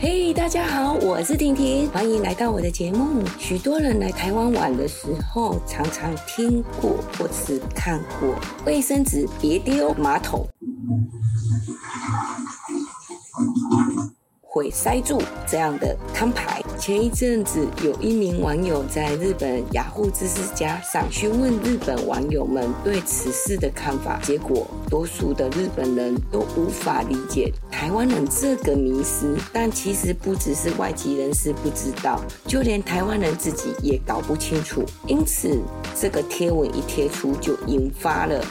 嘿，大家好，我是婷婷，欢迎来到我的节目。许多人来台湾玩的时候，常常听过或是看过卫生纸别丢马桶。会塞住这样的摊牌。前一阵子，有一名网友在日本雅虎知识家上询问日本网友们对此事的看法，结果多数的日本人都无法理解台湾人这个迷思。但其实不只是外籍人士不知道，就连台湾人自己也搞不清楚。因此，这个贴文一贴出，就引发了。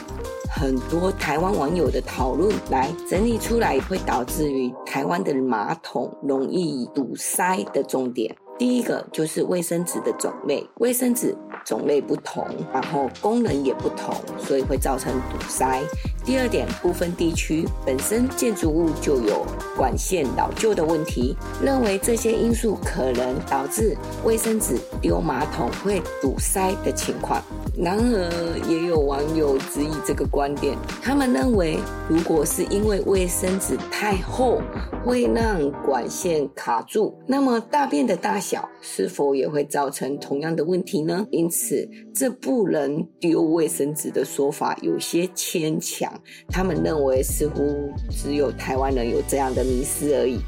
很多台湾网友的讨论来整理出来，会导致于台湾的马桶容易堵塞的重点。第一个就是卫生纸的种类，卫生纸种类不同，然后功能也不同，所以会造成堵塞。第二点，部分地区本身建筑物就有管线老旧的问题，认为这些因素可能导致卫生纸丢马桶会堵塞的情况。然而，也有网友质疑这个观点。他们认为，如果是因为卫生纸太厚，会让管线卡住，那么大便的大小是否也会造成同样的问题呢？因此，这不能丢卫生纸的说法有些牵强他们认为，似乎只有台湾人有这样的迷思而已。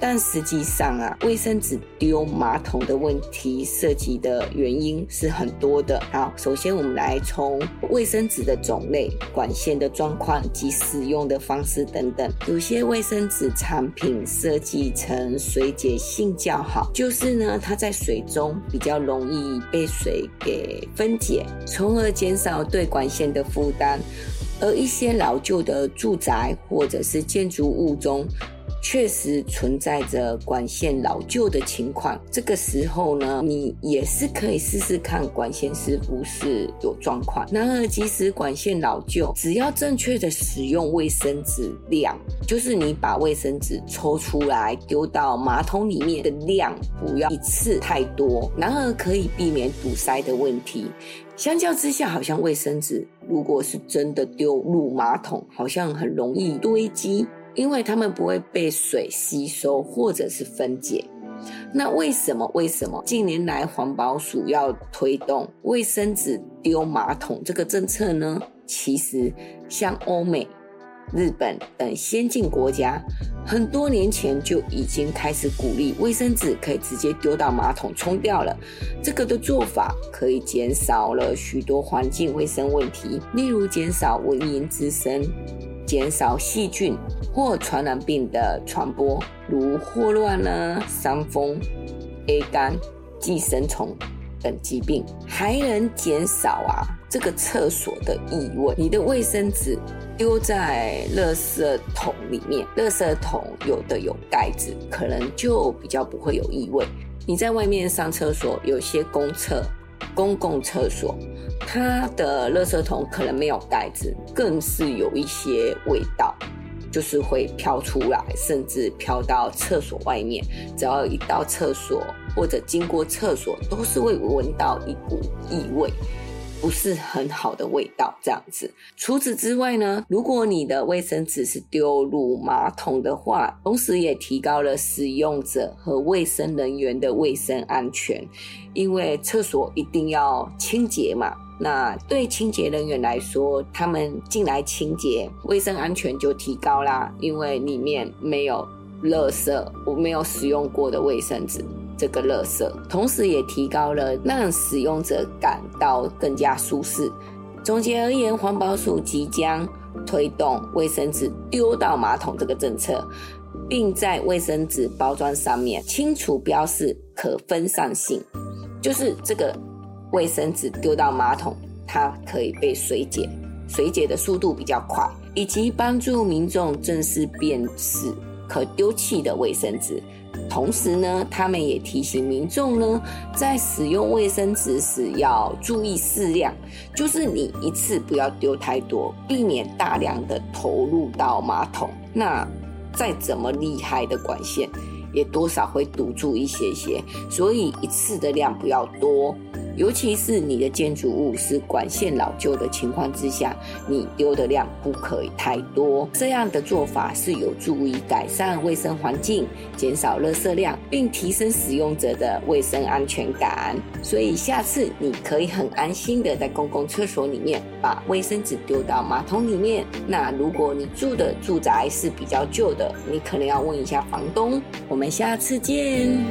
但实际上啊，卫生纸丢马桶的问题涉及的原因是很多的。好，首先我们来从卫生纸的种类、管线的状况及使用的方式等等。有些卫生纸产品设计成水解性较好，就是呢，它在水中比较容易被水给分解，从而减少对管线的负担。而一些老旧的住宅或者是建筑物中，确实存在着管线老旧的情况，这个时候呢，你也是可以试试看管线是不是有状况。然而，即使管线老旧，只要正确的使用卫生纸量，就是你把卫生纸抽出来丢到马桶里面的量，不要一次太多，然而可以避免堵塞的问题。相较之下，好像卫生纸如果是真的丢入马桶，好像很容易堆积。因为它们不会被水吸收或者是分解，那为什么？为什么近年来环保署要推动卫生纸丢马桶这个政策呢？其实，像欧美、日本等先进国家，很多年前就已经开始鼓励卫生纸可以直接丢到马桶冲掉了。这个的做法可以减少了许多环境卫生问题，例如减少蚊蝇滋生。减少细菌或传染病的传播，如霍乱呢、伤风、A 肝、寄生虫等疾病，还能减少啊这个厕所的异味。你的卫生纸丢在垃圾桶里面，垃圾桶有的有盖子，可能就比较不会有异味。你在外面上厕所，有些公厕。公共厕所，它的垃圾桶可能没有盖子，更是有一些味道，就是会飘出来，甚至飘到厕所外面。只要一到厕所或者经过厕所，都是会闻到一股异味。不是很好的味道，这样子。除此之外呢，如果你的卫生纸是丢入马桶的话，同时也提高了使用者和卫生人员的卫生安全，因为厕所一定要清洁嘛。那对清洁人员来说，他们进来清洁，卫生安全就提高啦，因为里面没有垃圾，我没有使用过的卫生纸。这个垃圾，同时也提高了让使用者感到更加舒适。总结而言，环保署即将推动卫生纸丢到马桶这个政策，并在卫生纸包装上面清楚标示可分散性，就是这个卫生纸丢到马桶，它可以被水解，水解的速度比较快，以及帮助民众正式辨识可丢弃的卫生纸。同时呢，他们也提醒民众呢，在使用卫生纸时要注意适量，就是你一次不要丢太多，避免大量的投入到马桶。那再怎么厉害的管线，也多少会堵住一些些，所以一次的量不要多，尤其是你的建筑物是管线老旧的情况之下，你丢的量不可以太多。这样的做法是有助于改善卫生环境，减少垃圾量，并提升使用者的卫生安全感。所以下次你可以很安心的在公共厕所里面把卫生纸丢到马桶里面。那如果你住的住宅是比较旧的，你可能要问一下房东。我们下次见。